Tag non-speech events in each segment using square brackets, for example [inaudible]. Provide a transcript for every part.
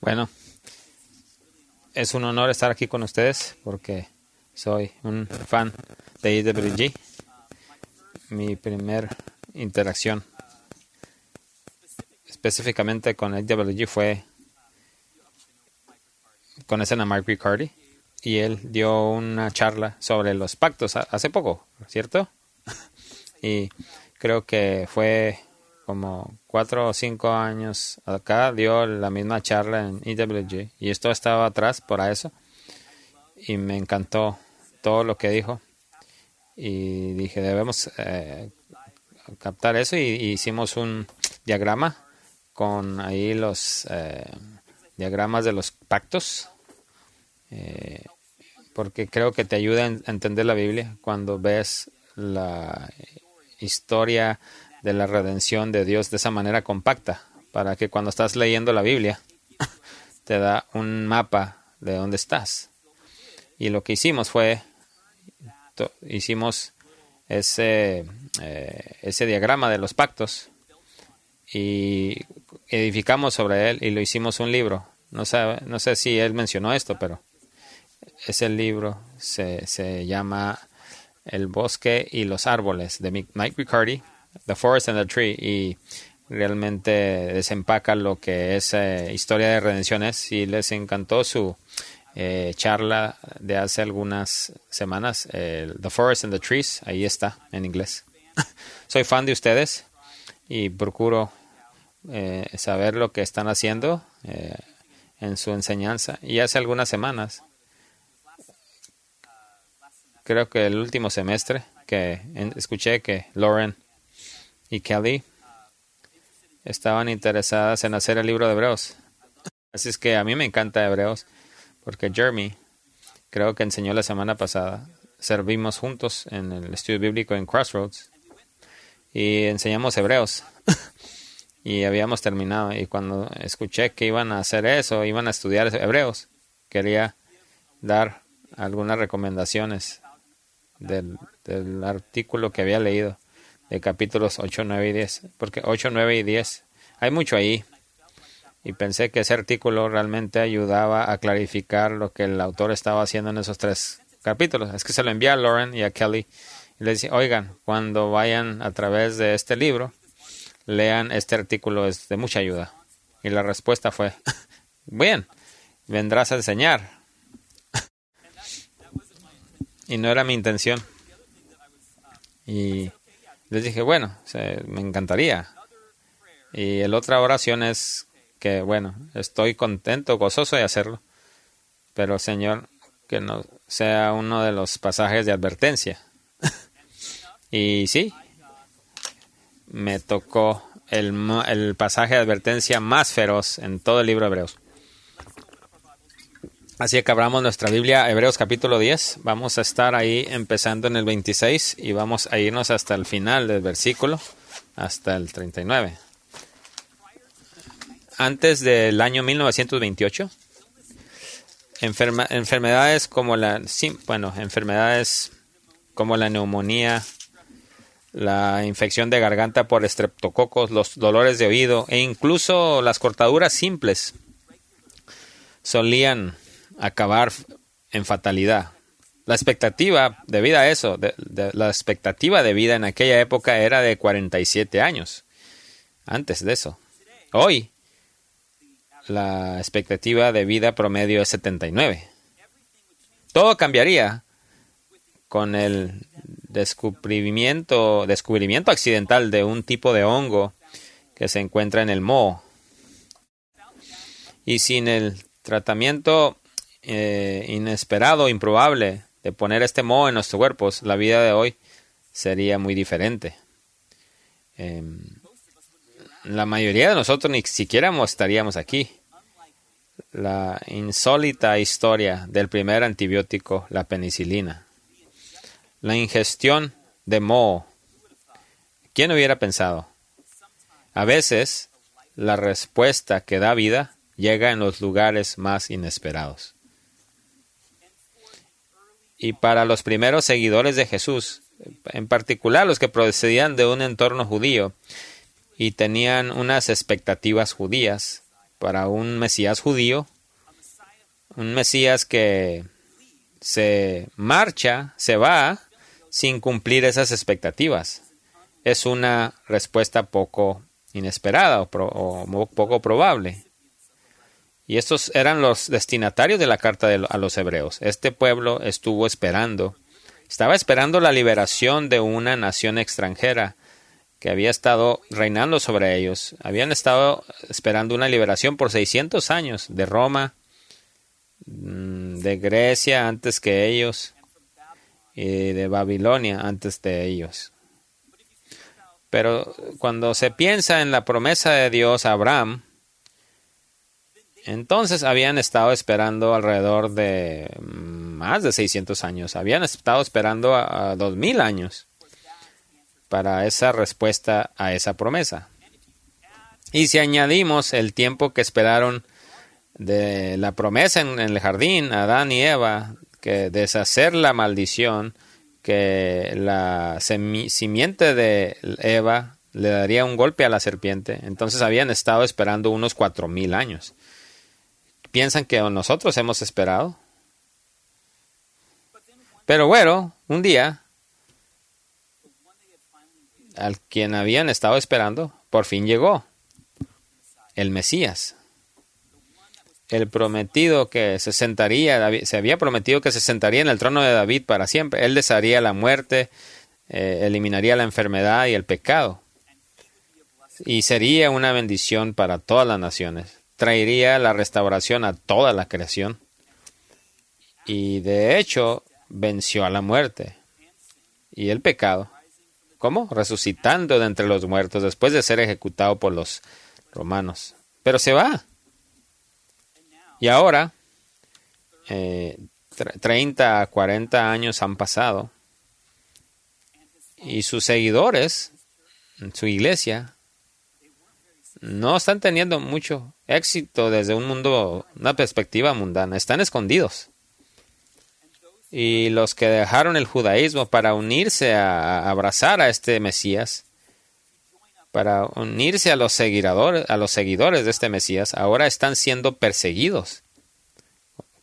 Bueno, es un honor estar aquí con ustedes porque soy un fan de IWG. Mi primer interacción específicamente con IWG fue con escena Mark Riccardi y él dio una charla sobre los pactos hace poco, ¿cierto? y creo que fue como cuatro o cinco años acá, dio la misma charla en EWG y esto estaba atrás por eso y me encantó todo lo que dijo y dije debemos eh, captar eso y, hicimos un diagrama con ahí los eh, diagramas de los pactos eh, porque creo que te ayuda a entender la Biblia cuando ves la historia de la redención de Dios de esa manera compacta, para que cuando estás leyendo la Biblia [laughs] te da un mapa de dónde estás. Y lo que hicimos fue, hicimos ese, eh, ese diagrama de los pactos y edificamos sobre él y lo hicimos un libro. No sé, no sé si él mencionó esto, pero ese libro se, se llama El bosque y los árboles de Mike Riccardi, The Forest and the Tree, y realmente desempaca lo que es eh, historia de redenciones y les encantó su eh, charla de hace algunas semanas, The Forest and the Trees, ahí está en inglés. [laughs] Soy fan de ustedes y procuro eh, saber lo que están haciendo en su enseñanza. Y hace algunas semanas creo que el último semestre que escuché que Lauren y Kelly estaban interesadas en hacer el libro de Hebreos. Así es que a mí me encanta Hebreos porque Jeremy creo que enseñó la semana pasada. Servimos juntos en el estudio bíblico en Crossroads y enseñamos Hebreos. [laughs] y habíamos terminado y cuando escuché que iban a hacer eso, iban a estudiar Hebreos, quería dar algunas recomendaciones del, artículo que había leído de capítulos 8, 9 y 10, porque 8, 9 y 10, hay mucho ahí. Y pensé que ese artículo realmente ayudaba a clarificar lo que el autor estaba haciendo en esos tres capítulos. Es que se lo envía a Lauren y a Kelly y les dice, oigan, cuando vayan a través de este libro, lean este artículo, es de mucha ayuda. Y la respuesta fue, [laughs] bien, vendrás a enseñar, y no era mi intención. Y les dije, bueno, me encantaría. Y la otra oración es que, bueno, estoy contento, gozoso de hacerlo, pero Señor, que no sea uno de los pasajes de advertencia. [laughs] y sí, me tocó el, el pasaje de advertencia más feroz en todo el libro de Hebreos. Así que abramos nuestra Biblia, Hebreos capítulo 10. Vamos a estar ahí empezando en el 26 y vamos a irnos hasta el final del versículo, hasta el 39. Antes del año 1928, enfermedades como la, bueno, enfermedades como la neumonía, la infección de garganta por estreptococos, los dolores de oído e incluso las cortaduras simples solían acabar en fatalidad. La expectativa debido a eso, la expectativa de vida en aquella época era de 47 años. Antes de eso. Hoy, la expectativa de vida promedio es 79. Todo cambiaría con el descubrimiento, descubrimiento accidental de un tipo de hongo que se encuentra en el moho. Y sin el tratamiento eh, inesperado, improbable de poner este moho en nuestros cuerpos, la vida de hoy sería muy diferente. Em, la mayoría de nosotros ni siquiera estaríamos aquí. La insólita historia del primer antibiótico, la penicilina. La ingestión de moho. ¿Quién hubiera pensado? A veces, la respuesta que da vida llega en los lugares más inesperados. Y para los primeros seguidores de Jesús, en particular los que procedían de un entorno judío y tenían unas expectativas judías, para un Mesías judío, un Mesías que se marcha, se va sin cumplir esas expectativas. Es una respuesta poco inesperada o, poco probable. Y estos eran los destinatarios de la carta a los hebreos. Este pueblo estuvo esperando, estaba esperando la liberación de una nación extranjera que había estado reinando sobre ellos. Habían estado esperando una liberación por 600 años de Roma, mm, de Grecia antes que ellos y de Babilonia antes de ellos. Pero cuando se piensa en la promesa de Dios a Abraham, entonces habían estado esperando alrededor de más de 600 años, habían estado esperando a, 2000 años para esa respuesta a esa promesa. Y si añadimos el tiempo que esperaron de la promesa en, el jardín, Adán y Eva, que deshacer la maldición, que la simiente de Eva le daría un golpe a la serpiente, entonces habían estado esperando unos cuatro mil años. ¿Piensan que nosotros hemos esperado? Pero bueno, un día, al quien habían estado esperando, por fin llegó, el Mesías el prometido que se sentaría, se había prometido que se sentaría en el trono de David para siempre. Él desharía la muerte, eh, eliminaría la enfermedad y el pecado. Y sería una bendición para todas las naciones. Traería la restauración a toda la creación. Y de hecho venció a la muerte y el pecado. ¿Cómo? Resucitando de entre los muertos después de ser ejecutado por los romanos. Pero se va y ahora, eh, 30, 40 años han pasado y sus seguidores su iglesia no están teniendo mucho éxito desde un mundo, una perspectiva mundana, están escondidos. Y los que dejaron el judaísmo para unirse a, abrazar a este Mesías, para unirse a los seguidores, a los seguidores de este Mesías, ahora están siendo perseguidos,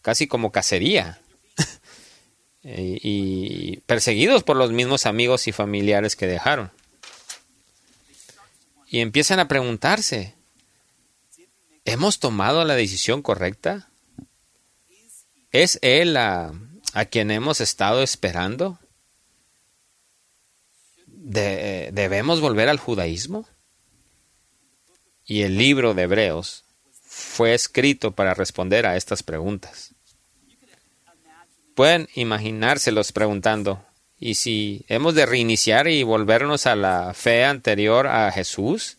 casi como cacería, [laughs] y, perseguidos por los mismos amigos y familiares que dejaron. Y empiezan a preguntarse, ¿hemos tomado la decisión correcta? ¿Es Él a quien hemos estado esperando? ¿Debemos volver al judaísmo? Y el libro de Hebreos fue escrito para responder a estas preguntas. Pueden imaginárselos preguntando, ¿y si hemos de reiniciar y volvernos a la fe anterior a Jesús?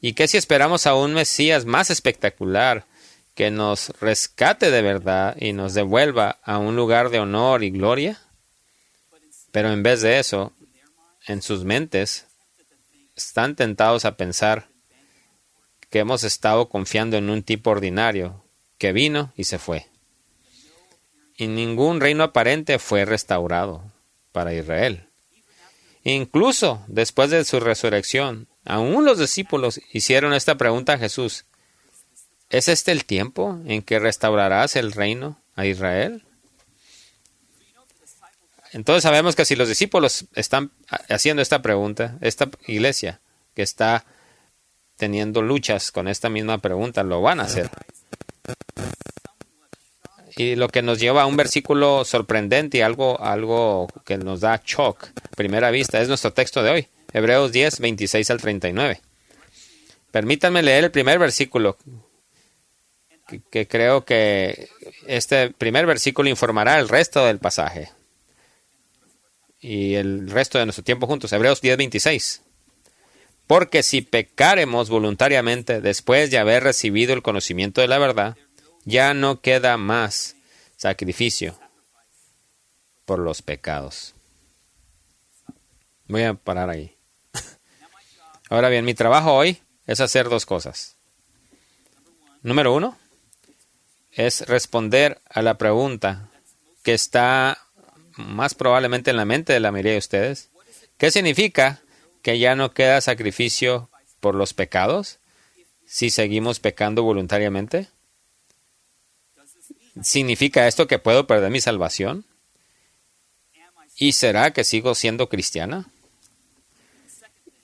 ¿Y qué si esperamos a un Mesías más espectacular que nos rescate de verdad y nos devuelva a un lugar de honor y gloria? Pero en vez de eso, en sus mentes están tentados a pensar que hemos estado confiando en un tipo ordinario que vino y se fue. Y ningún reino aparente fue restaurado para Israel. Incluso después de su resurrección, aún los discípulos hicieron esta pregunta a Jesús. ¿Es este el tiempo en que restaurarás el reino a Israel? Entonces sabemos que si los discípulos están haciendo esta pregunta, esta iglesia que está teniendo luchas con esta misma pregunta, lo van a hacer. Y lo que nos lleva a un versículo sorprendente y algo, algo que nos da shock, primera vista, es nuestro texto de hoy, Hebreos 10, 26 al 39. Permítanme leer el primer versículo, que creo que este primer versículo informará el resto del pasaje y el resto de nuestro tiempo juntos. Hebreos 10:26. Porque si pecaremos voluntariamente después de haber recibido el conocimiento de la verdad, ya no queda más sacrificio por los pecados. Voy a parar ahí. [laughs] Ahora bien, mi trabajo hoy es hacer dos cosas. Número uno, es responder a la pregunta que está más probablemente en la mente de la mayoría de ustedes. ¿Qué significa que ya no queda sacrificio por los pecados? si seguimos pecando voluntariamente? ¿Significa esto que puedo perder mi salvación? ¿Y será que sigo siendo cristiana?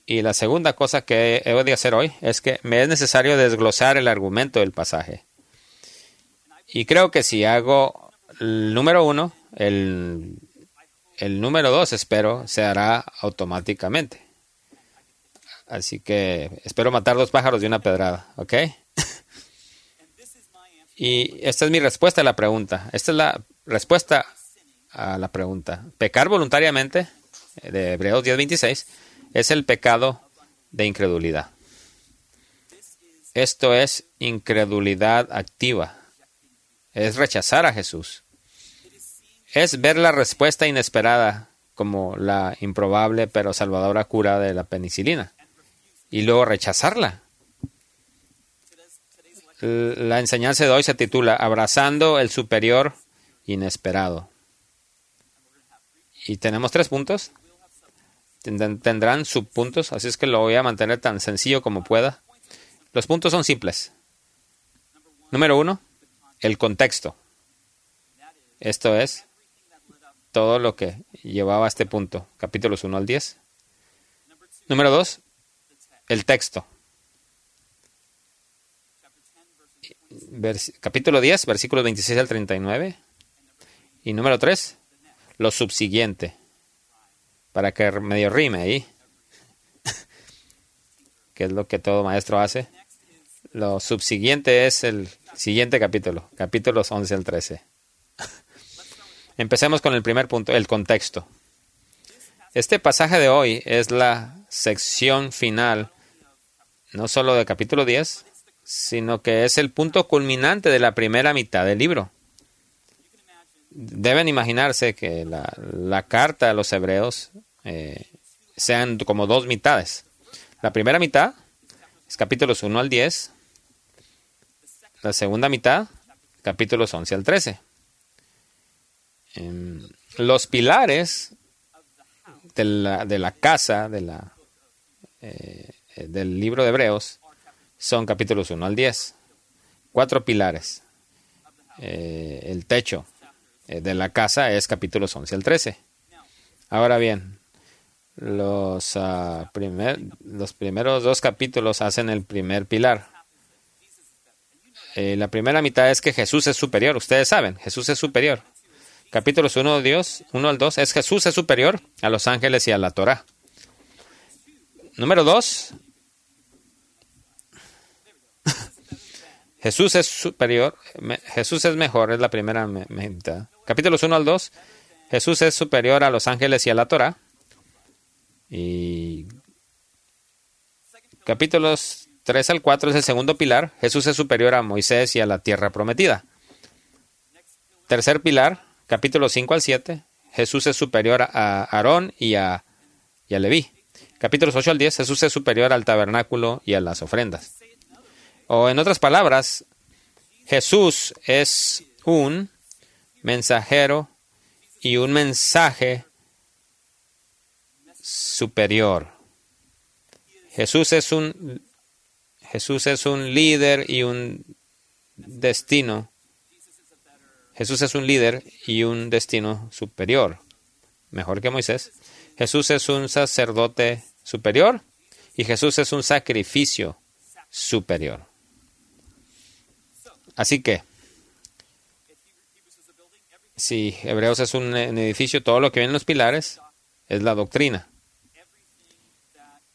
Y la segunda cosa que he de hacer hoy es que me es necesario desglosar el argumento del pasaje. Y creo que si hago el número uno, el, el número dos, espero, se hará automáticamente. Así que espero matar dos pájaros de una pedrada, ¿ok? Y esta es mi respuesta a la pregunta. Esta es la respuesta a la pregunta. Pecar voluntariamente, de Hebreos 10:26, es el pecado de incredulidad. Esto es incredulidad activa. Es rechazar a Jesús. Es ver la respuesta inesperada como la improbable pero salvadora cura de la penicilina y luego rechazarla. La enseñanza de hoy se titula Abrazando el superior inesperado. Y tenemos tres puntos. Tendrán subpuntos, así es que lo voy a mantener tan sencillo como pueda. Los puntos son simples. Número uno, el contexto. Esto es todo lo que llevaba a este punto, capítulos 1 al 10. Número dos, el texto. Capítulo 10, versículos 26 al 39. Y número 3, lo subsiguiente. Para que medio rime ahí. [laughs] que es lo que todo maestro hace. Lo subsiguiente es el siguiente capítulo, capítulos 11 al 13. [laughs] Empecemos con el primer punto, el contexto. Este pasaje de hoy es la sección final, no solo del capítulo 10, sino que es el punto culminante de la primera mitad del libro. Deben imaginarse que la, carta a los hebreos eh, sean como dos mitades. La primera mitad es capítulos 1 al 10, la segunda mitad, capítulos 11 al 13. Em, los pilares de la, de la casa de la, eh, del libro de Hebreos son capítulos 1 al 10. Cuatro pilares. Eh, el techo eh, de la casa es capítulos 11 al 13. Ahora bien, los, ah, los primeros dos capítulos hacen el primer pilar. la primera mitad es que Jesús es superior. Ustedes saben, Jesús es superior capítulos 1, Dios, 1 al 2, es Jesús es superior a los ángeles y a la Torah. Número 2, Jesús es superior, Jesús es mejor, es la primera mitad. Capítulos 1 al 2, Jesús es superior a los ángeles y a la Torah. Y capítulos 3 al 4 es el segundo pilar, Jesús es superior a Moisés y a la tierra prometida. Tercer pilar, Capítulos 5 al 7, Jesús es superior a Aarón y a, y a Leví. Capítulos 8 al 10, Jesús es superior al tabernáculo y a las ofrendas. O en otras palabras, Jesús es un mensajero y un mensaje superior. Jesús es un Jesús es un líder y un destino Jesús es un líder y un destino superior, mejor que Moisés. Jesús es un sacerdote superior y Jesús es un sacrificio superior. Así que, si Hebreos es un edificio, todo lo que viene en los pilares es la doctrina.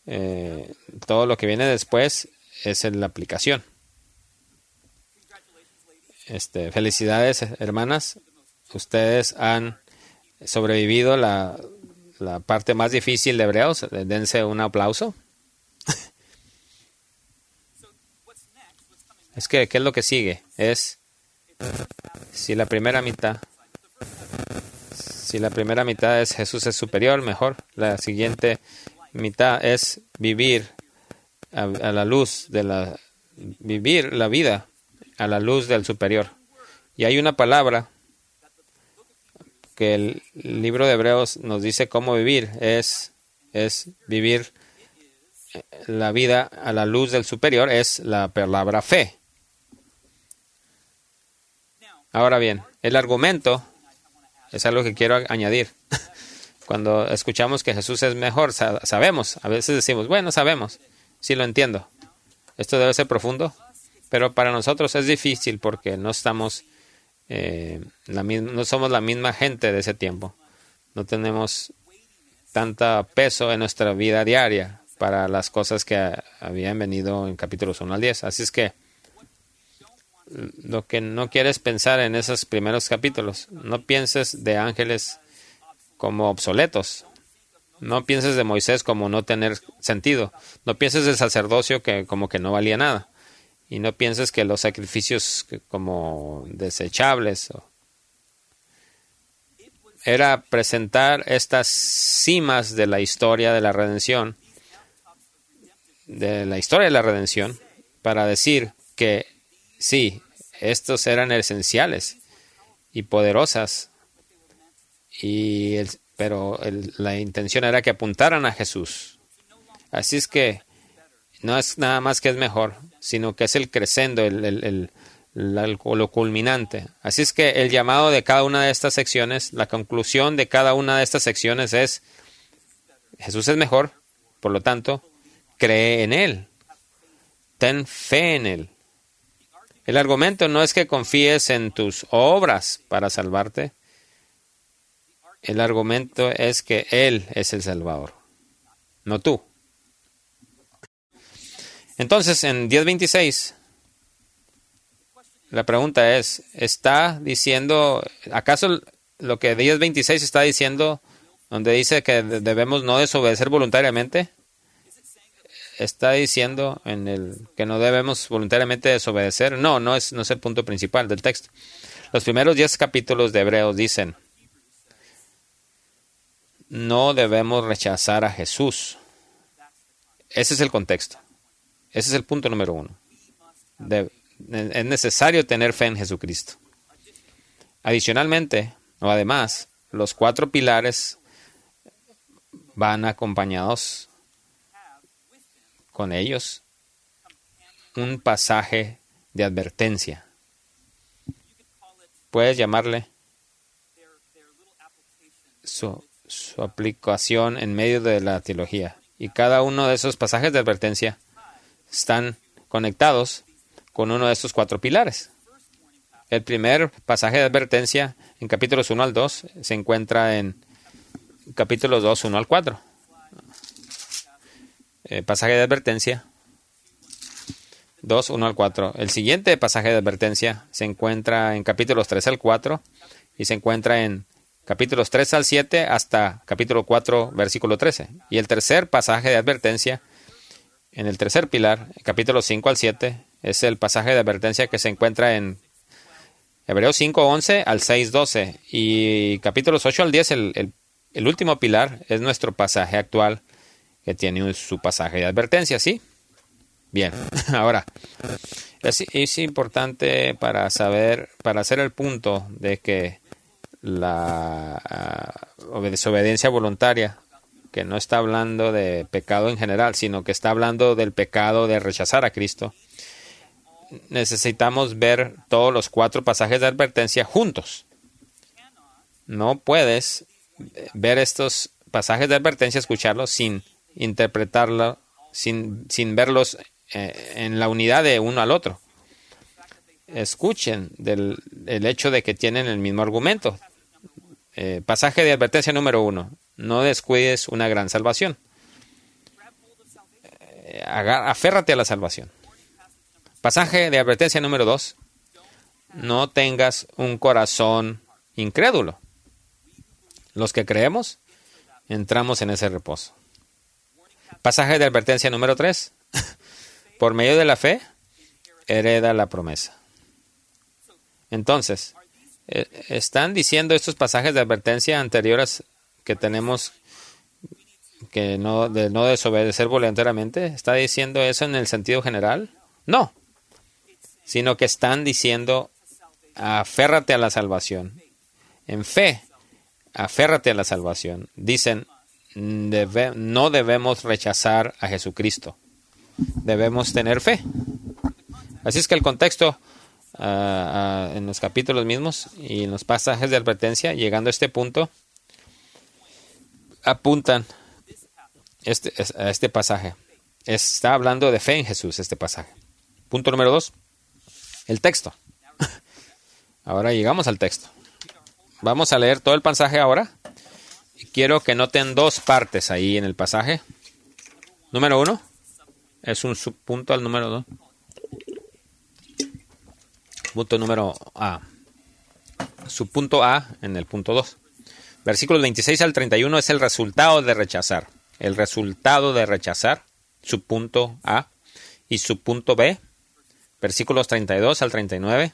Eh, todo lo que viene después es la aplicación. Este, felicidades, hermanas. Ustedes han sobrevivido la, la parte más difícil de Hebreos. Dense un aplauso. Es que, ¿qué es lo que sigue? Es si la primera mitad, si la primera mitad es Jesús es superior, mejor. La siguiente mitad es vivir a, la luz de la, vivir la vida a la luz del superior. Y hay una palabra que el libro de Hebreos nos dice cómo vivir, es, es vivir la vida a la luz del superior es la palabra fe. Ahora bien, el argumento es algo que quiero añadir. [laughs] Cuando escuchamos que Jesús es mejor, sabemos, a veces decimos, bueno, sabemos, sí lo entiendo. Esto debe ser profundo, pero para nosotros es difícil porque no estamos, eh, la no somos la misma gente de ese tiempo. No tenemos tanto peso en nuestra vida diaria para las cosas que habían venido en capítulos 1 al 10. Así es que lo que no quieres pensar en esos primeros capítulos, no pienses de ángeles como obsoletos. No pienses de Moisés como no tener sentido. No pienses del sacerdocio que como que no valía nada. Y no pienses que los sacrificios como desechables. Era presentar estas cimas de la historia de la redención, de la historia de la redención, para decir que sí, estos eran esenciales y poderosas y pero la intención era que apuntaran a Jesús. Así es que no es nada más que es mejor, sino que es el crescendo, el, el, lo culminante. Así es que el llamado de cada una de estas secciones, la conclusión de cada una de estas secciones es, Jesús es mejor, por lo tanto, cree en Él, ten fe en Él. El argumento no es que confíes en tus obras para salvarte, el argumento es que Él es el Salvador, no tú. Entonces, en 10.26, la pregunta es, ¿está diciendo, acaso lo que 10.26 está diciendo, donde dice que debemos no desobedecer voluntariamente? ¿Está diciendo en el que no debemos voluntariamente desobedecer? No, no es, no es el punto principal del texto. Los primeros 10 capítulos de Hebreos dicen, no debemos rechazar a Jesús. Ese es el contexto. Ese es el punto número uno. es necesario tener fe en Jesucristo. Adicionalmente, o además, los cuatro pilares van acompañados con ellos un pasaje de advertencia. Puedes llamarle su su aplicación en medio de la teología. Y cada uno de esos pasajes de advertencia están conectados con uno de estos cuatro pilares. El primer pasaje de advertencia en capítulos 1 al 2 se encuentra en capítulos 2, 1 al 4. Eh, pasaje de advertencia 2, 1 al 4. El siguiente pasaje de advertencia se encuentra en capítulos 3 al 4 y se encuentra en capítulos 3 al 7 hasta capítulo 4, versículo 13. Y el tercer pasaje de advertencia, en el tercer pilar, capítulo 5 al 7, es el pasaje de advertencia que se encuentra en Hebreos 5, 11 al 6, 12. Y capítulos 8 al 10, el, el, último pilar, es nuestro pasaje actual que tiene su pasaje de advertencia, ¿sí? Bien, [laughs] ahora, es, importante para saber, para hacer el punto de que la uh, desobediencia voluntaria, que no está hablando de pecado en general, sino que está hablando del pecado de rechazar a Cristo, necesitamos ver todos los cuatro pasajes de advertencia juntos. No puedes ver estos pasajes de advertencia, escucharlos sin interpretarlo, sin, sin verlos eh, en la unidad de uno al otro escuchen del el hecho de que tienen el mismo argumento. Eh, pasaje de advertencia número uno. No descuides una gran salvación. Eh, aférrate a la salvación. Pasaje de advertencia número dos. No tengas un corazón incrédulo. Los que creemos, entramos en ese reposo. Pasaje de advertencia número tres. [laughs] Por medio de la fe, hereda la promesa. Entonces, eh, están diciendo estos pasajes de advertencia anteriores que tenemos que no desobedecer voluntariamente. ¿Está diciendo eso en el sentido general? No, sino que están diciendo aférrate a la salvación. En fe, aférrate a la salvación. Dicen, no debemos rechazar a Jesucristo. Debemos tener fe. Así es que el contexto ah, ah, en los capítulos mismos y en los pasajes de advertencia, llegando a este punto, apuntan este, es- a este pasaje. Está hablando de fe en Jesús, este pasaje. Punto número dos, el texto. [laughs] Ahora llegamos al texto. Vamos a leer todo el pasaje ahora. Quiero que noten dos partes ahí en el pasaje. Número uno es un subpunto al número dos. Punto número A. Subpunto A en el punto 2. Versículos 26 al 31 es el resultado de rechazar. El resultado de rechazar, subpunto A. Y subpunto B, versículos 32 al 39,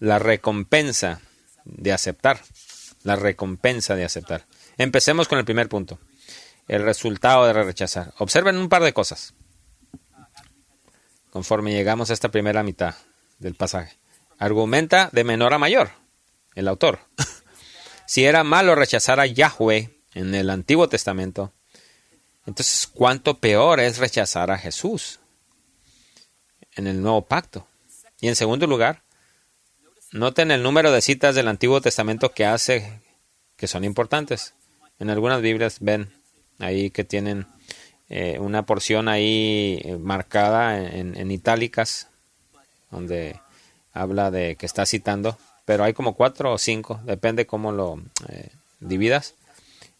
la recompensa de aceptar. La recompensa de aceptar. Empecemos con el primer punto. El resultado de rechazar. Observen un par de cosas. Conforme llegamos a esta primera mitad del pasaje. Argumenta de menor a mayor el autor. [laughs] si era malo rechazar a Yahweh en el Antiguo Testamento, entonces cuánto peor es rechazar a Jesús en el Nuevo Pacto. Y en segundo lugar, noten el número de citas del Antiguo Testamento que hace que son importantes. En algunas Biblias ven ahí que tienen eh, una porción ahí eh, marcada en, itálicas, donde habla de que está citando, pero hay como cuatro o cinco, depende cómo lo eh, dividas,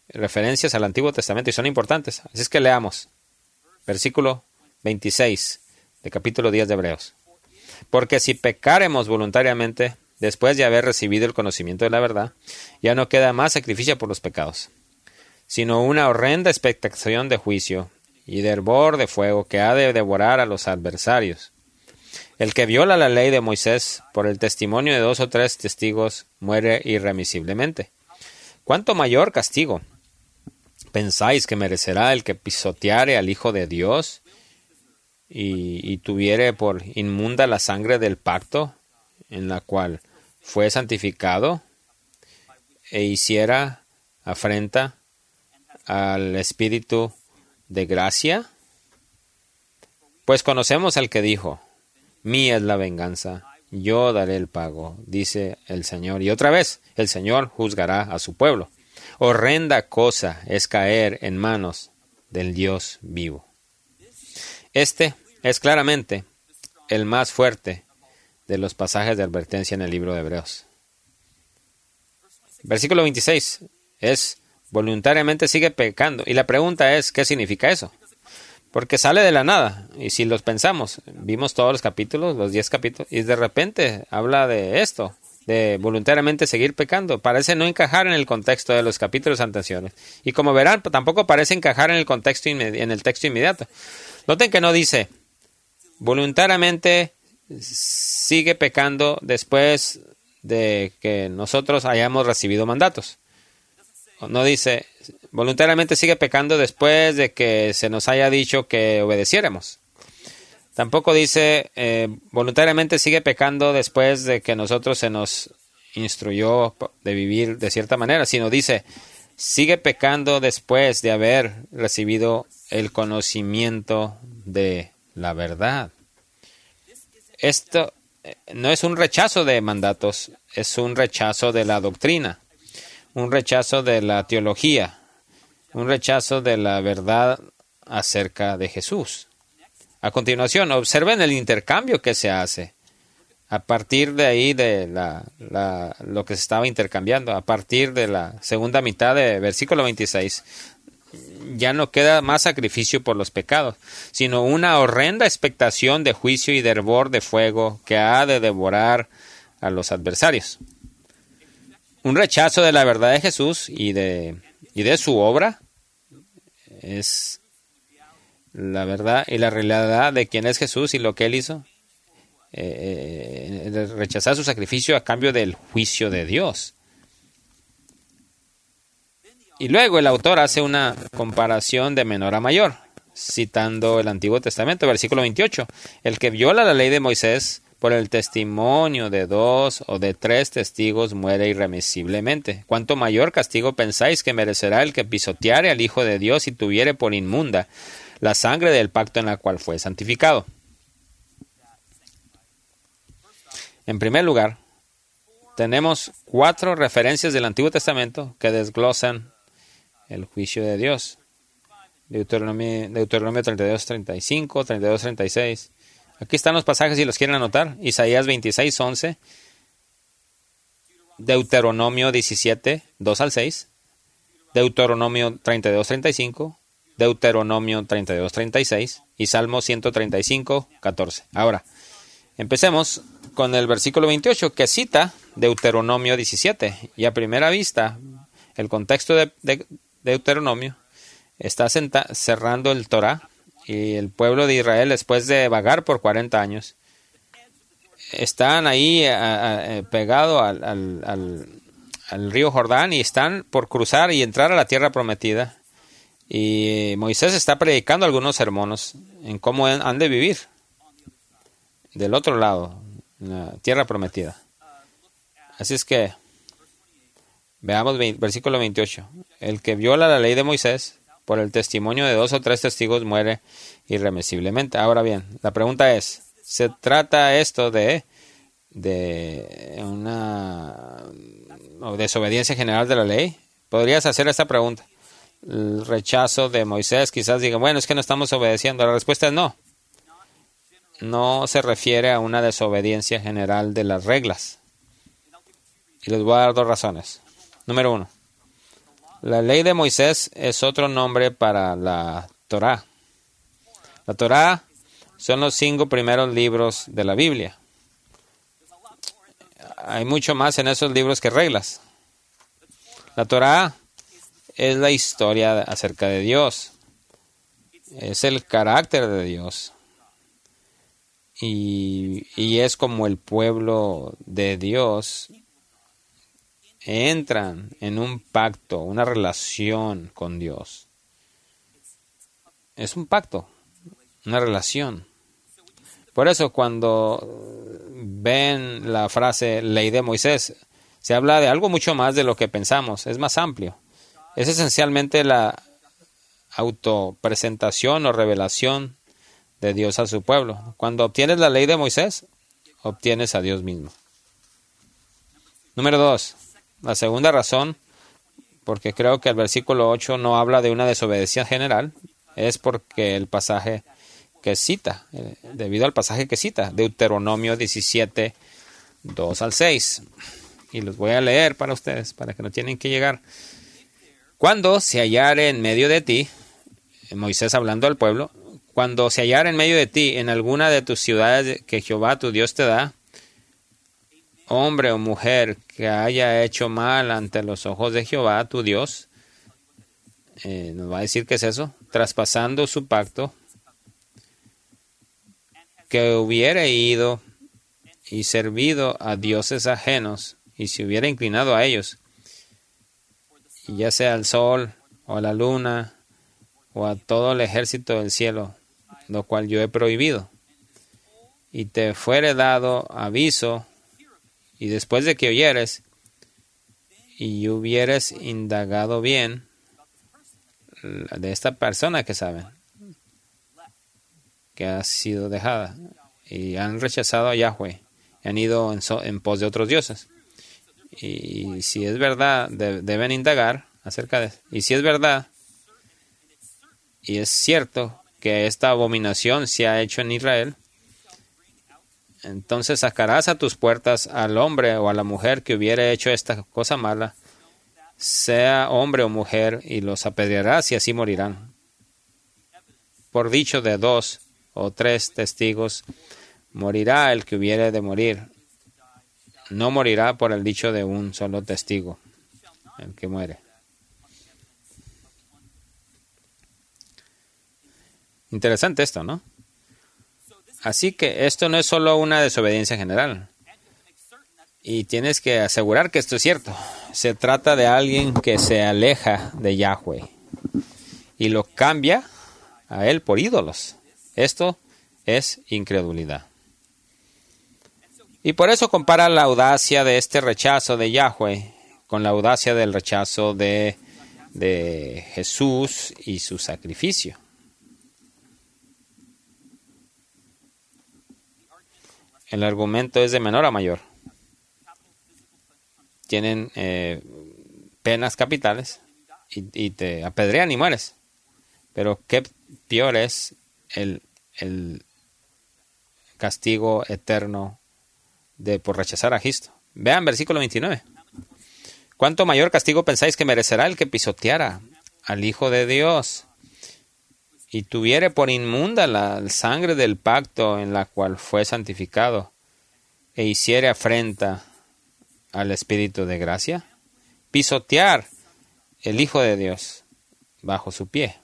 referencias al Antiguo Testamento y son importantes. Así es que leamos. Versículo 26 de capítulo 10 de Hebreos. Porque si pecaremos voluntariamente después de haber recibido el conocimiento de la verdad, ya no queda más sacrificio por los pecados, sino una horrenda expectación de juicio y de hervor de fuego que ha de devorar a los adversarios. El que viola la ley de Moisés por el testimonio de dos o tres testigos muere irremisiblemente. ¿Cuánto mayor castigo pensáis que merecerá el que pisoteare al Hijo de Dios y, tuviere por inmunda la sangre del pacto en la cual fue santificado e hiciera afrenta al Espíritu de gracia? Pues conocemos al que dijo, mía es la venganza, yo daré el pago, dice el Señor. Y otra vez, el Señor juzgará a su pueblo. Horrenda cosa es caer en manos del Dios vivo. Este es claramente el más fuerte de los pasajes de advertencia en el libro de Hebreos. Versículo 26 es voluntariamente sigue pecando. Y la pregunta es, ¿qué significa eso? Porque sale de la nada. Y si los pensamos, vimos todos los capítulos, los 10 capítulos, y de repente habla de esto, de voluntariamente seguir pecando. Parece no encajar en el contexto de los capítulos anteriores. Y como verán, tampoco parece encajar en el contexto en el texto inmediato. Noten que no dice voluntariamente sigue pecando después de que nosotros hayamos recibido mandatos. No dice voluntariamente sigue pecando después de que se nos haya dicho que obedeciéramos. Tampoco dice eh, voluntariamente sigue pecando después de que nosotros se nos instruyó de vivir de cierta manera, sino dice sigue pecando después de haber recibido el conocimiento de la verdad. Esto no es un rechazo de mandatos, es un rechazo de la doctrina, un rechazo de la teología, un rechazo de la verdad acerca de Jesús. A continuación, observen el intercambio que se hace. A partir de ahí, de la, lo que se estaba intercambiando, a partir de la segunda mitad de versículo 26, ya no queda más sacrificio por los pecados, sino una horrenda expectación de juicio y de hervor de fuego que ha de devorar a los adversarios. Un rechazo de la verdad de Jesús y de, y de su obra es la verdad y la realidad de quién es Jesús y lo que él hizo. Eh, eh, rechazar su sacrificio a cambio del juicio de Dios. Y luego el autor hace una comparación de menor a mayor, citando el Antiguo Testamento, versículo 28. El que viola la ley de Moisés por el testimonio de dos o de tres testigos muere irremisiblemente. ¿Cuánto mayor castigo pensáis que merecerá el que pisoteare al Hijo de Dios y tuviere por inmunda la sangre del pacto en la cual fue santificado? En primer lugar, tenemos cuatro referencias del Antiguo Testamento que desglosan el juicio de Dios. Deuteronomio, Deuteronomio 32, 35, 32, 36. Aquí están los pasajes si los quieren anotar. Isaías 26, 11. Deuteronomio 17, 2 al 6. Deuteronomio 32, 35. Deuteronomio 32, 36. Y Salmo 135, 14. Ahora, empecemos con el versículo 28 que cita Deuteronomio 17. Y a primera vista, el contexto de, de Deuteronomio está cerrando el Torah y el pueblo de Israel después de vagar por 40 años están ahí pegados al, al, al, río Jordán y están por cruzar y entrar a la tierra prometida. Y Moisés está predicando algunos sermones en cómo han de vivir del otro lado, tierra prometida. Así es que veamos versículo 28. El que viola la ley de Moisés por el testimonio de dos o tres testigos muere irremisiblemente. Ahora bien, la pregunta es, ¿se trata esto de, de una desobediencia general de la ley? ¿Podrías hacer esta pregunta? El rechazo de Moisés quizás diga, bueno, es que no estamos obedeciendo. La respuesta es no. No se refiere a una desobediencia general de las reglas. Y les voy a dar dos razones. Número uno, la ley de Moisés es otro nombre para la Torá. La Torá son los cinco primeros libros de la Biblia. Hay mucho más en esos libros que reglas. La Torá es la historia acerca de Dios. Es el carácter de Dios. Y, y es como el pueblo de Dios entran en un pacto, una relación con Dios. Es un pacto, una relación. Por eso cuando ven la frase ley de Moisés, se habla de algo mucho más de lo que pensamos, es más amplio. Es esencialmente la autopresentación o revelación de Dios a su pueblo. Cuando obtienes la ley de Moisés, obtienes a Dios mismo. Número dos, la segunda razón, porque creo que el versículo 8 no habla de una desobediencia general, es porque el pasaje que cita, eh, debido al pasaje que cita, Deuteronomio 17, 2 al 6. Y los voy a leer para ustedes, para que no tienen que llegar. Cuando se hallare en medio de ti, Moisés hablando al pueblo, cuando se hallare en medio de ti en alguna de tus ciudades que Jehová tu Dios te da, hombre o mujer que haya hecho mal ante los ojos de Jehová, tu Dios, eh, nos va a decir qué es eso, traspasando su pacto, que hubiera ido y servido a dioses ajenos y se hubiera inclinado a ellos, ya sea al sol o a la luna o a todo el ejército del cielo, lo cual yo he prohibido, y te fuere dado aviso y después de que oyeres y hubieres indagado bien de esta persona que sabe que ha sido dejada y han rechazado a Yahweh, han ido en, pos de otros dioses. Y, si es verdad, deben indagar acerca de. Y si es verdad, y es cierto que esta abominación se ha hecho en Israel, entonces sacarás a tus puertas al hombre o a la mujer que hubiera hecho esta cosa mala, sea hombre o mujer, y los apedrearás y así morirán. Por dicho de dos o tres testigos, morirá el que hubiere de morir. No morirá por el dicho de un solo testigo, el que muere. Interesante esto, ¿no? Así que esto no es solo una desobediencia general. Y tienes que asegurar que esto es cierto. Se trata de alguien que se aleja de Yahweh y lo cambia a él por ídolos. Esto es incredulidad. Y por eso compara la audacia de este rechazo de Yahweh con la audacia del rechazo de, de Jesús y su sacrificio. El argumento es de menor a mayor. Tienen eh, penas capitales y, te apedrean y mueres. Pero qué peor es el, el castigo eterno de por rechazar a Cristo. Vean versículo 29. ¿Cuánto mayor castigo pensáis que merecerá el que pisoteara al Hijo de Dios y tuviere por inmunda la sangre del pacto en la cual fue santificado e hiciere afrenta al Espíritu de gracia? Pisotear el Hijo de Dios bajo su pie.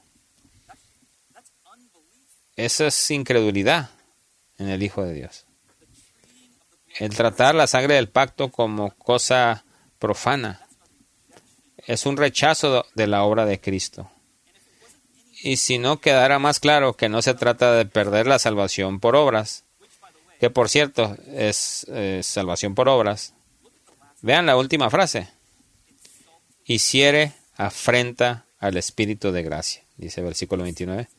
Esa es incredulidad en el Hijo de Dios. El tratar la sangre del pacto como cosa profana es un rechazo de la obra de Cristo. Y si no quedara más claro que no se trata de perder la salvación por obras, que por cierto es salvación por obras, vean la última frase. Hiciere afrenta al Espíritu de gracia, dice versículo 29.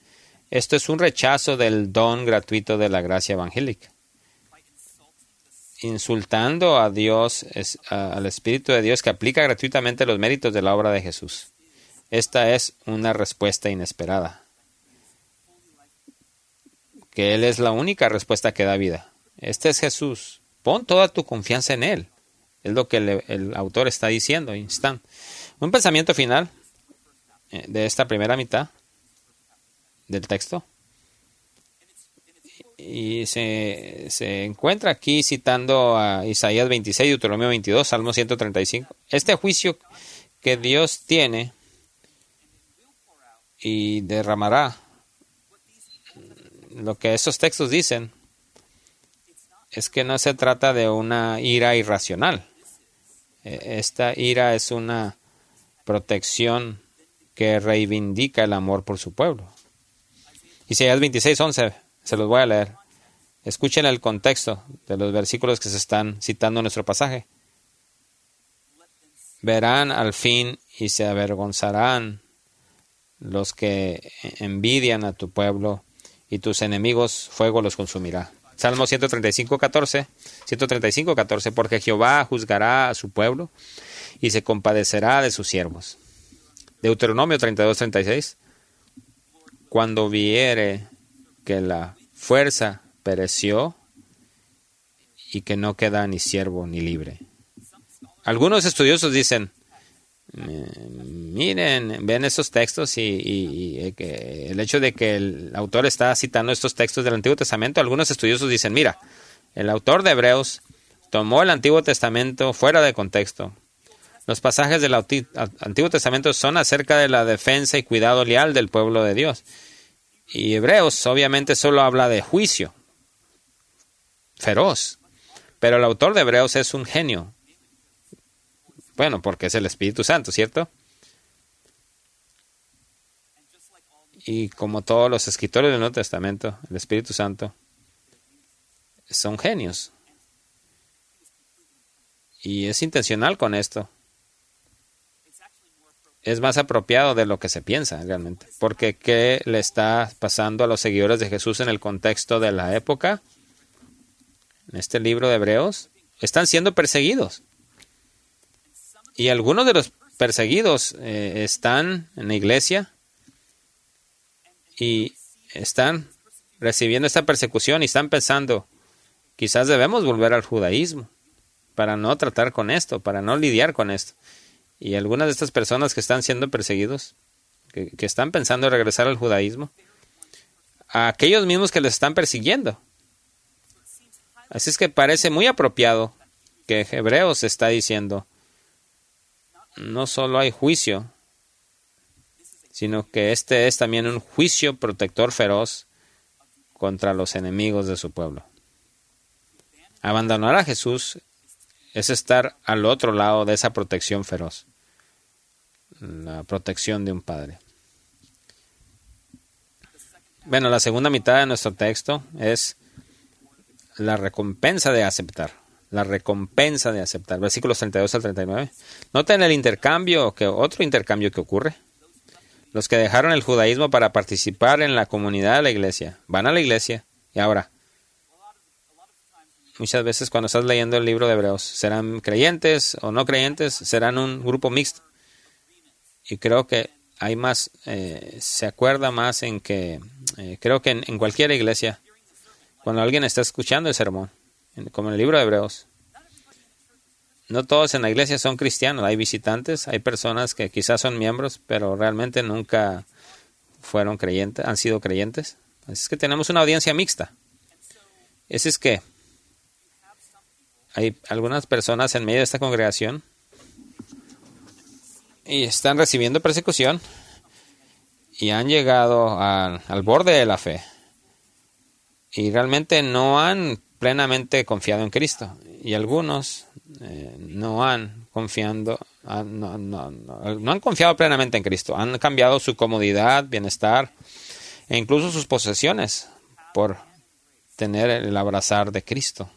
Esto es un rechazo del don gratuito de la gracia evangélica. Insultando a Dios, al Espíritu de Dios que aplica gratuitamente los méritos de la obra de Jesús. Esta es una respuesta inesperada. Que Él es la única respuesta que da vida. Este es Jesús. Pon toda tu confianza en Él. Es lo que el, autor está diciendo. Un pensamiento final eh, de esta primera mitad del texto. Y se, se, encuentra aquí citando a Isaías 26, Deuteronomio 22, Salmo 135. Este juicio que Dios tiene y derramará, lo que esos textos dicen, es que no se trata de una ira irracional. E, esta ira es una protección que reivindica el amor por su pueblo. Isaías 26, 11, se los voy a leer. Escuchen el contexto de los versículos que se están citando en nuestro pasaje. Verán al fin y se avergonzarán los que envidian a tu pueblo y tus enemigos fuego los consumirá. Salmo 135, 14, 135, 14, porque Jehová juzgará a su pueblo y se compadecerá de sus siervos. Deuteronomio 32, 36. Cuando viere que la fuerza pereció y que no queda ni siervo ni libre. Algunos estudiosos dicen, miren, ven esos textos y, eh, el hecho de que el autor está citando estos textos del Antiguo Testamento, algunos estudiosos dicen, mira, el autor de Hebreos tomó el Antiguo Testamento fuera de contexto los pasajes del Antiguo Testamento son acerca de la defensa y cuidado leal del pueblo de Dios. Y Hebreos obviamente solo habla de juicio feroz. Pero el autor de Hebreos es un genio. Bueno, porque es el Espíritu Santo, ¿cierto? Y como todos los escritores del Nuevo Testamento, el Espíritu Santo son genios. Y es intencional con esto es más apropiado de lo que se piensa realmente. Porque ¿qué le está pasando a los seguidores de Jesús en el contexto de la época? En este libro de Hebreos, están siendo perseguidos. Y algunos de los perseguidos eh, están en la iglesia y están recibiendo esta persecución y están pensando, quizás debemos volver al judaísmo para no tratar con esto, para no lidiar con esto. Y algunas de estas personas que están siendo perseguidos, que, están pensando en regresar al judaísmo, a aquellos mismos que les están persiguiendo. Así es que parece muy apropiado que Hebreos está diciendo, no solo hay juicio, sino que este es también un juicio protector feroz contra los enemigos de su pueblo. Abandonar a Jesús es estar al otro lado de esa protección feroz, la protección de un padre. Bueno, la segunda mitad de nuestro texto es la recompensa de aceptar. La recompensa de aceptar. Versículos 32 al 39. Noten el intercambio, que otro intercambio que ocurre. Los que dejaron el judaísmo para participar en la comunidad de la iglesia, van a la iglesia y ahora, muchas veces cuando estás leyendo el libro de Hebreos, serán creyentes o no creyentes, serán un grupo mixto. Y creo que hay más, eh, se acuerda más en que, eh, creo que en, cualquier iglesia, cuando alguien está escuchando el sermón, como en el libro de Hebreos, no todos en la iglesia son cristianos, hay visitantes, hay personas que quizás son miembros, pero realmente nunca fueron creyentes, han sido creyentes. Así es que tenemos una audiencia mixta. Ese es que hay algunas personas en medio de esta congregación y están recibiendo persecución y han llegado al, al borde de la fe y realmente no han plenamente confiado en Cristo y algunos eh, no han confiando no, no, han confiado plenamente en Cristo han cambiado su comodidad bienestar e incluso sus posesiones por tener el abrazar de Cristo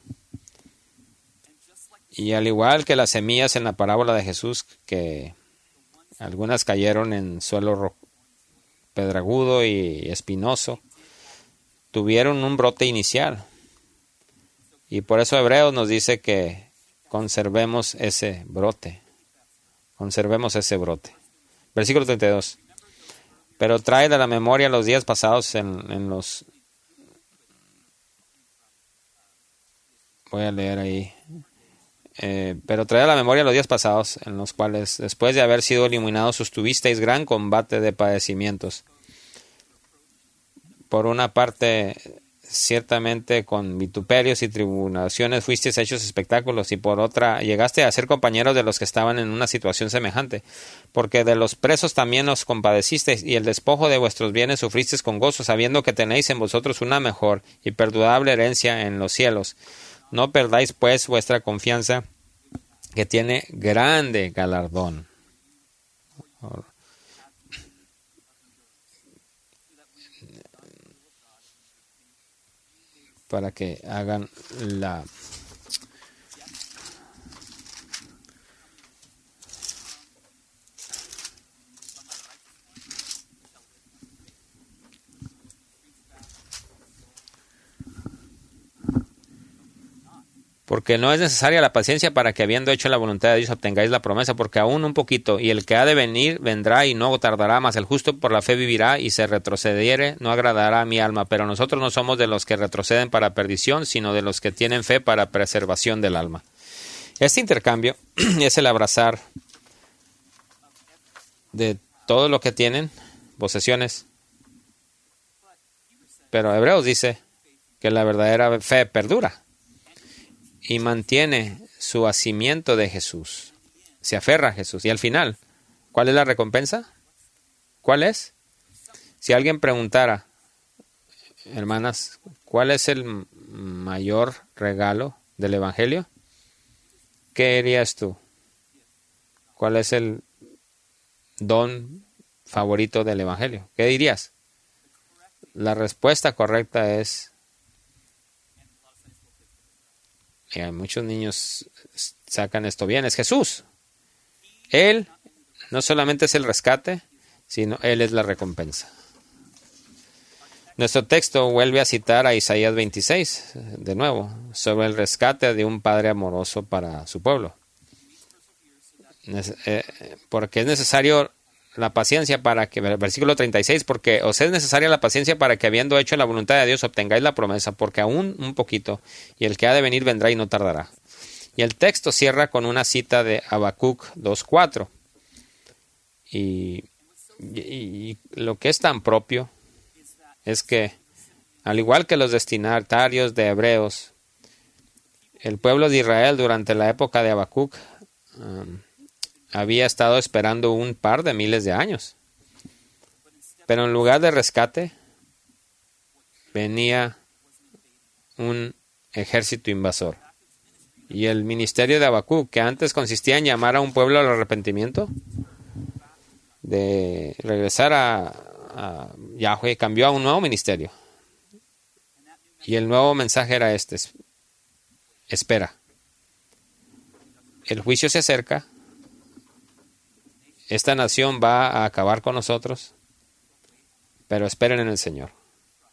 y al igual que las semillas en la parábola de Jesús que algunas cayeron en suelo pedragudo y espinoso. Tuvieron un brote inicial. Y por eso Hebreos nos dice que conservemos ese brote. Conservemos ese brote. Versículo 32. Pero trae de la memoria los días pasados en, en los... Voy a leer ahí. Eh, pero trae a la memoria los días pasados, en los cuales, después de haber sido eliminados, sostuvisteis gran combate de padecimientos. Por una parte, ciertamente con vituperios y tribulaciones fuisteis hechos espectáculos, y por otra, llegaste a ser compañeros de los que estaban en una situación semejante, porque de los presos también os compadecisteis, y el despojo de vuestros bienes sufristeis con gozo, sabiendo que tenéis en vosotros una mejor y perdurable herencia en los cielos no perdáis pues vuestra confianza que tiene grande galardón. Para que hagan la porque no es necesaria la paciencia para que habiendo hecho la voluntad de Dios obtengáis la promesa, porque aún un poquito, y el que ha de venir vendrá y no tardará, más el justo por la fe vivirá, y se retrocediere, no agradará a mi alma, pero nosotros no somos de los que retroceden para perdición, sino de los que tienen fe para preservación del alma. Este intercambio [clears throat] es el abrazar de todo lo que tienen, posesiones, pero Hebreos dice que la verdadera fe perdura y mantiene su hacimiento de Jesús. Se aferra a Jesús. Y al final, ¿cuál es la recompensa? ¿Cuál es? Si alguien preguntara, hermanas, ¿cuál es el mayor regalo del Evangelio? ¿Qué dirías tú? ¿Cuál es el don favorito del Evangelio? ¿Qué dirías? La respuesta correcta es muchos niños sacan esto bien, es Jesús. Él no solamente es el rescate, sino Él es la recompensa. Nuestro texto vuelve a citar a Isaías 26, de nuevo, sobre el rescate de un padre amoroso para su pueblo. Eh, porque es necesario la paciencia para que, versículo 36, porque os es necesaria la paciencia para que habiendo hecho la voluntad de Dios obtengáis la promesa, porque aún un poquito, y el que ha de venir vendrá y no tardará. Y el texto cierra con una cita de Habacuc 2.4. Y, y, lo que es tan propio es que, al igual que los destinatarios de Hebreos, el pueblo de Israel durante la época de Habacuc um, había estado esperando un par de miles de años. Pero en lugar de rescate, venía un ejército invasor. Y el ministerio de Abacú, que antes consistía en llamar a un pueblo al arrepentimiento, de regresar a, a Yahweh, cambió a un nuevo ministerio. Y el nuevo mensaje era este, espera. el juicio se acerca, esta nación va a acabar con nosotros, pero esperen en el Señor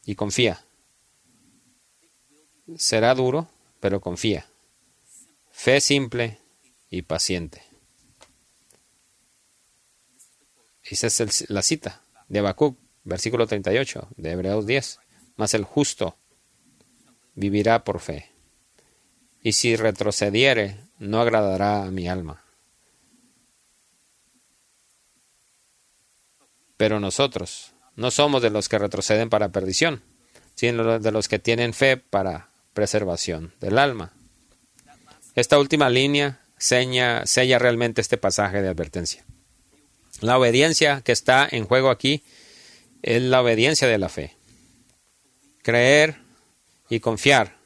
y confía. Será duro, pero confía. Fe simple y paciente. Esa es la cita de Habacuc, versículo 38 de Hebreos 10. Mas el justo vivirá por fe. Y si retrocediere, no agradará a mi alma. Pero nosotros no somos de los que retroceden para perdición, sino de los que tienen fe para preservación del alma. Esta última línea seña, sella realmente este pasaje de advertencia. La obediencia que está en juego aquí es la obediencia de la fe. Creer y confiar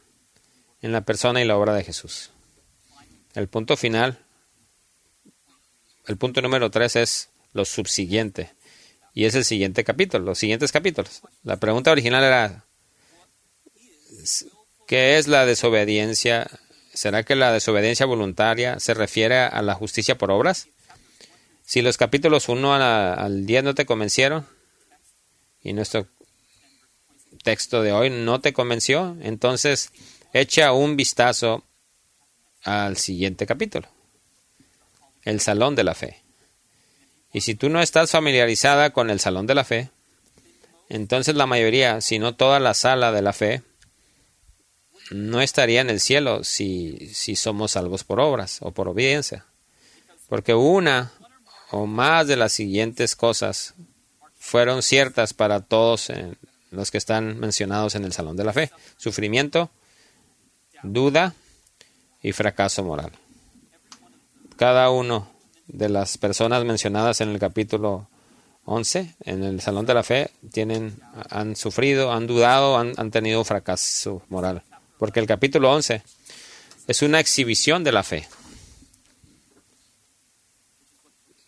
en la persona y la obra de Jesús. El punto final, el punto número tres es lo subsiguiente. Y es el siguiente capítulo, los siguientes capítulos. La pregunta original era, ¿qué es la desobediencia? ¿Será que la desobediencia voluntaria se refiere a la justicia por obras? Si los capítulos 1 al 10 no te convencieron y nuestro texto de hoy no te convenció, entonces echa un vistazo al siguiente capítulo, el Salón de la Fe. Y si tú no estás familiarizada con el Salón de la Fe, entonces la mayoría, si no toda la sala de la fe, no estaría en el cielo si, si somos salvos por obras o por obediencia. Porque una o más de las siguientes cosas fueron ciertas para todos los que están mencionados en el Salón de la Fe. Sufrimiento, duda y fracaso moral. Cada uno de las personas mencionadas en el capítulo 11, en el Salón de la Fe, tienen, han sufrido, han dudado, han, han tenido fracaso moral. Porque el capítulo 11 es una exhibición de la fe.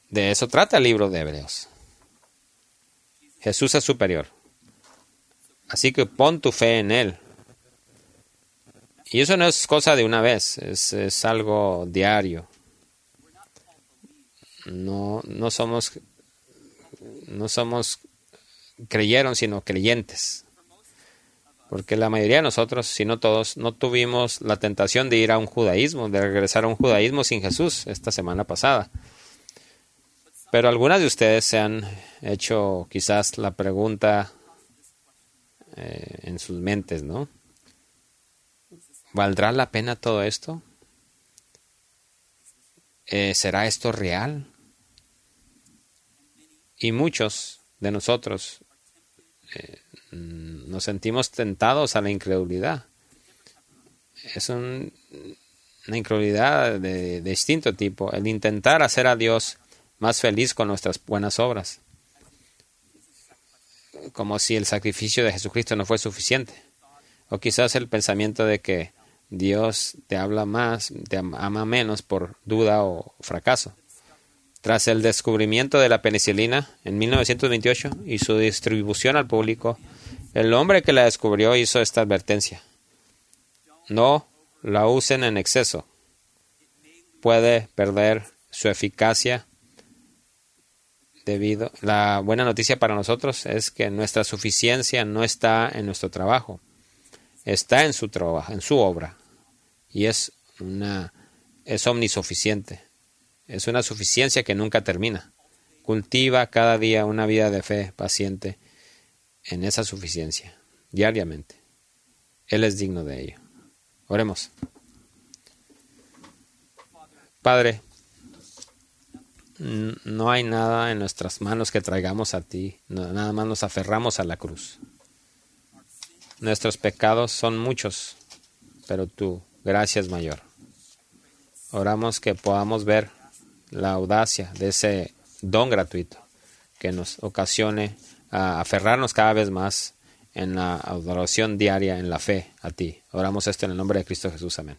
De eso trata el libro de Hebreos. Jesús es superior. Así que pon tu fe en Él. Y eso no es cosa de una vez, es, es algo diario. No, no somos, no somos creyeron, sino creyentes. Porque la mayoría de nosotros, si no todos, no tuvimos la tentación de ir a un judaísmo, de regresar a un judaísmo sin Jesús esta semana pasada. Pero algunas de ustedes se han hecho quizás la pregunta eh, en sus mentes, ¿no? ¿Valdrá la pena todo esto? Eh, ¿Será esto real? Y muchos de nosotros eh, nos sentimos tentados a la incredulidad. Es una incredulidad de distinto tipo, el intentar hacer a Dios más feliz con nuestras buenas obras. Como si el sacrificio de Jesucristo no fue suficiente. O quizás el pensamiento de que Dios te habla más, te ama menos por duda o fracaso. Tras el descubrimiento de la penicilina en 1928 y su distribución al público, el hombre que la descubrió hizo esta advertencia. No la usen en exceso. Puede perder su eficacia debido la buena noticia para nosotros es que nuestra suficiencia no está en nuestro trabajo, está en su trabajo, en su obra y es una es omnisuficiente. Es una suficiencia que nunca termina. Cultiva cada día una vida de fe paciente en esa suficiencia, diariamente. Él es digno de ello. Oremos. Padre, no hay nada en nuestras manos que traigamos a ti, nada más nos aferramos a la cruz. Nuestros pecados son muchos, pero tu gracia es mayor. Oramos que podamos ver la audacia de ese don gratuito que nos ocasione a aferrarnos cada vez más en la adoración diaria, en la fe a ti. Oramos esto en el nombre de Cristo Jesús. Amén.